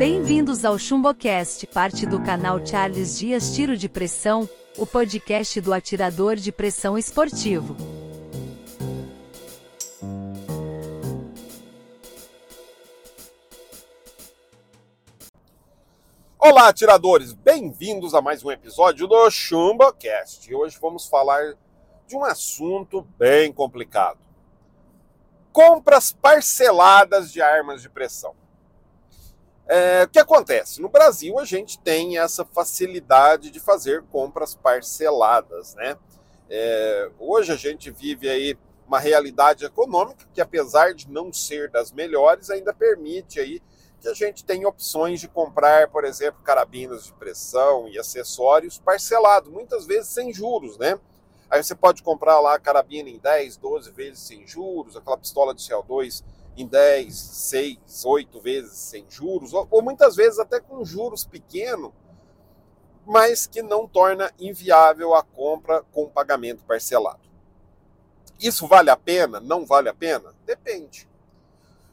Bem-vindos ao ChumboCast, parte do canal Charles Dias Tiro de Pressão, o podcast do atirador de pressão esportivo. Olá, atiradores! Bem-vindos a mais um episódio do ChumboCast. Hoje vamos falar de um assunto bem complicado. Compras parceladas de armas de pressão. É, o que acontece? No Brasil, a gente tem essa facilidade de fazer compras parceladas, né? É, hoje a gente vive aí uma realidade econômica que, apesar de não ser das melhores, ainda permite aí que a gente tenha opções de comprar, por exemplo, carabinas de pressão e acessórios parcelados, muitas vezes sem juros, né? Aí você pode comprar lá a carabina em 10, 12 vezes sem juros, aquela pistola de CO2 em 10, 6, 8 vezes sem juros, ou, ou muitas vezes até com juros pequenos, mas que não torna inviável a compra com pagamento parcelado. Isso vale a pena? Não vale a pena? Depende.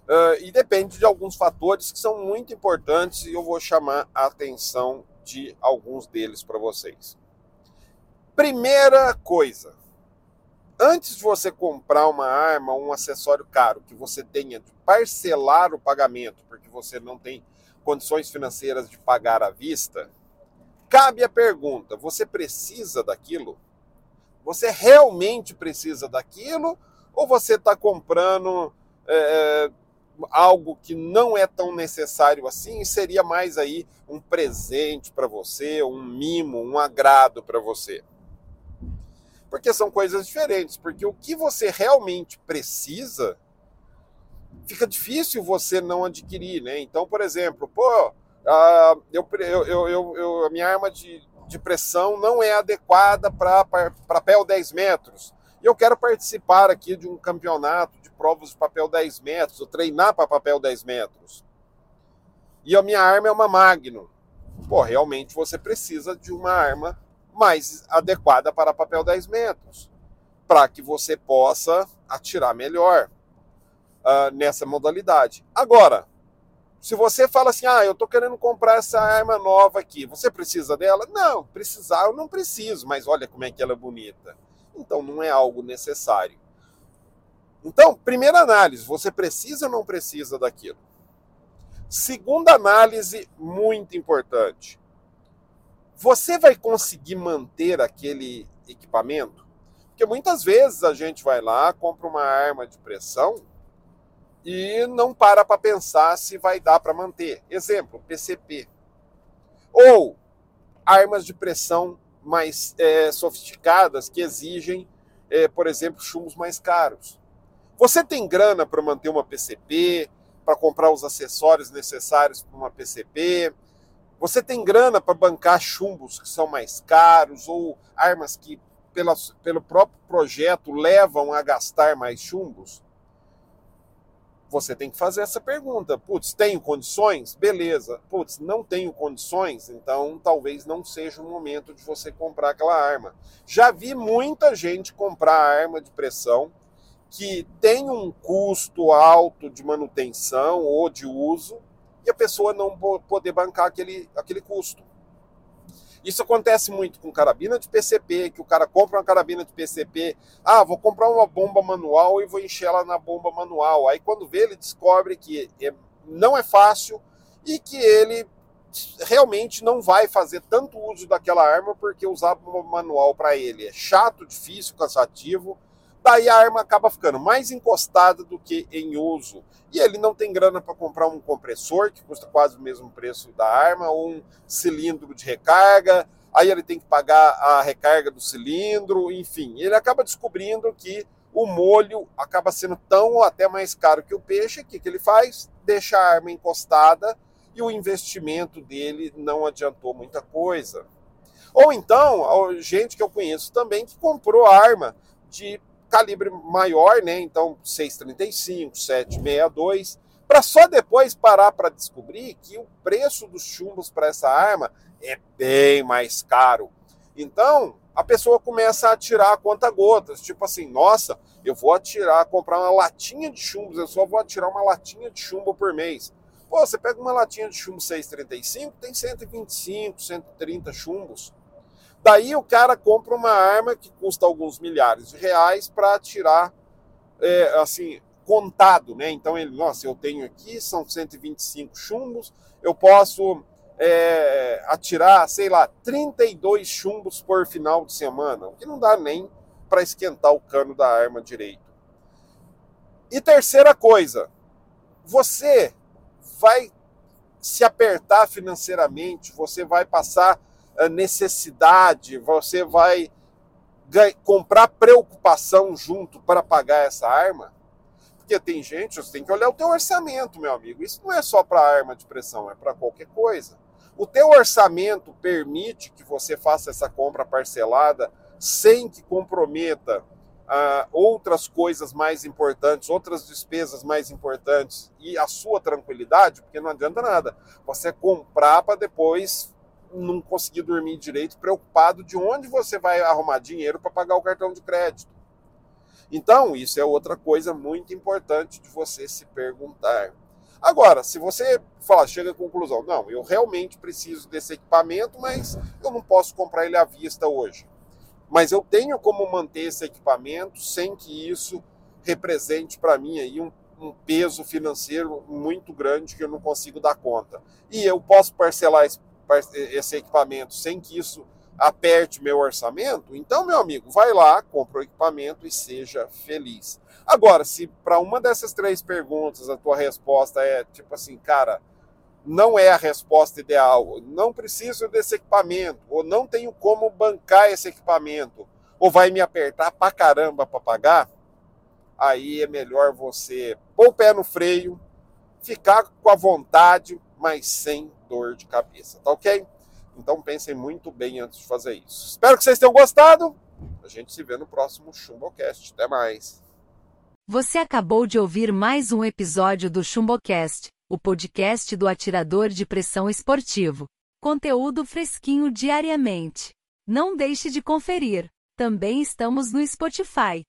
Uh, e depende de alguns fatores que são muito importantes e eu vou chamar a atenção de alguns deles para vocês. Primeira coisa, antes de você comprar uma arma um acessório caro que você tenha de parcelar o pagamento, porque você não tem condições financeiras de pagar à vista, cabe a pergunta: você precisa daquilo? Você realmente precisa daquilo? Ou você está comprando é, algo que não é tão necessário assim e seria mais aí um presente para você, um mimo, um agrado para você? Porque são coisas diferentes. Porque o que você realmente precisa fica difícil você não adquirir, né? Então, por exemplo, pô, eu, eu, eu, eu, a minha arma de, de pressão não é adequada para papel 10 metros. E eu quero participar aqui de um campeonato de provas de papel 10 metros, ou treinar para papel 10 metros. E a minha arma é uma Magnum. Pô, realmente você precisa de uma arma mais adequada para papel 10 metros, para que você possa atirar melhor uh, nessa modalidade. Agora, se você fala assim, ah, eu estou querendo comprar essa arma nova aqui, você precisa dela? Não, precisar eu não preciso, mas olha como é que ela é bonita. Então não é algo necessário. Então, primeira análise, você precisa ou não precisa daquilo? Segunda análise, muito importante você vai conseguir manter aquele equipamento? Porque muitas vezes a gente vai lá, compra uma arma de pressão e não para para pensar se vai dar para manter. Exemplo, PCP. Ou armas de pressão mais é, sofisticadas que exigem, é, por exemplo, chumbos mais caros. Você tem grana para manter uma PCP, para comprar os acessórios necessários para uma PCP, você tem grana para bancar chumbos que são mais caros ou armas que, pela, pelo próprio projeto, levam a gastar mais chumbos? Você tem que fazer essa pergunta. Putz, tenho condições? Beleza. Putz, não tenho condições? Então talvez não seja o momento de você comprar aquela arma. Já vi muita gente comprar arma de pressão que tem um custo alto de manutenção ou de uso e a pessoa não poder bancar aquele, aquele custo. Isso acontece muito com carabina de PCP, que o cara compra uma carabina de PCP, ah, vou comprar uma bomba manual e vou encher ela na bomba manual. Aí quando vê, ele descobre que é, não é fácil e que ele realmente não vai fazer tanto uso daquela arma porque usar bomba manual para ele é chato, difícil, cansativo daí a arma acaba ficando mais encostada do que em uso. E ele não tem grana para comprar um compressor, que custa quase o mesmo preço da arma, ou um cilindro de recarga, aí ele tem que pagar a recarga do cilindro, enfim. Ele acaba descobrindo que o molho acaba sendo tão ou até mais caro que o peixe. O que, que ele faz? Deixa a arma encostada e o investimento dele não adiantou muita coisa. Ou então, gente que eu conheço também que comprou arma de calibre maior, né? Então 635, 762, para só depois parar para descobrir que o preço dos chumbos para essa arma é bem mais caro. Então, a pessoa começa a atirar a conta gotas, tipo assim, nossa, eu vou atirar, comprar uma latinha de chumbos, eu só vou atirar uma latinha de chumbo por mês. Pô, você pega uma latinha de chumbo 635, tem 125, 130 chumbos. Daí o cara compra uma arma que custa alguns milhares de reais para tirar, é, assim, contado, né? Então ele, nossa, eu tenho aqui, são 125 chumbos, eu posso é, atirar, sei lá, 32 chumbos por final de semana, o que não dá nem para esquentar o cano da arma direito. E terceira coisa, você vai se apertar financeiramente, você vai passar necessidade, você vai comprar preocupação junto para pagar essa arma? Porque tem gente, você tem que olhar o teu orçamento, meu amigo. Isso não é só para arma de pressão, é para qualquer coisa. O teu orçamento permite que você faça essa compra parcelada sem que comprometa uh, outras coisas mais importantes, outras despesas mais importantes e a sua tranquilidade, porque não adianta nada você comprar para depois não conseguir dormir direito, preocupado de onde você vai arrumar dinheiro para pagar o cartão de crédito. Então, isso é outra coisa muito importante de você se perguntar. Agora, se você fala, chega à conclusão, não, eu realmente preciso desse equipamento, mas eu não posso comprar ele à vista hoje. Mas eu tenho como manter esse equipamento sem que isso represente para mim aí um, um, peso financeiro muito grande que eu não consigo dar conta. E eu posso parcelar esse esse equipamento sem que isso aperte meu orçamento, então, meu amigo, vai lá, compra o equipamento e seja feliz. Agora, se para uma dessas três perguntas a tua resposta é tipo assim, cara, não é a resposta ideal, não preciso desse equipamento, ou não tenho como bancar esse equipamento, ou vai me apertar pra caramba para pagar, aí é melhor você pôr o pé no freio, ficar com a vontade, mas sem dor de cabeça, tá ok? Então pensem muito bem antes de fazer isso. Espero que vocês tenham gostado. A gente se vê no próximo Chumbocast. Até mais. Você acabou de ouvir mais um episódio do Chumbocast, o podcast do atirador de pressão esportivo. Conteúdo fresquinho diariamente. Não deixe de conferir. Também estamos no Spotify.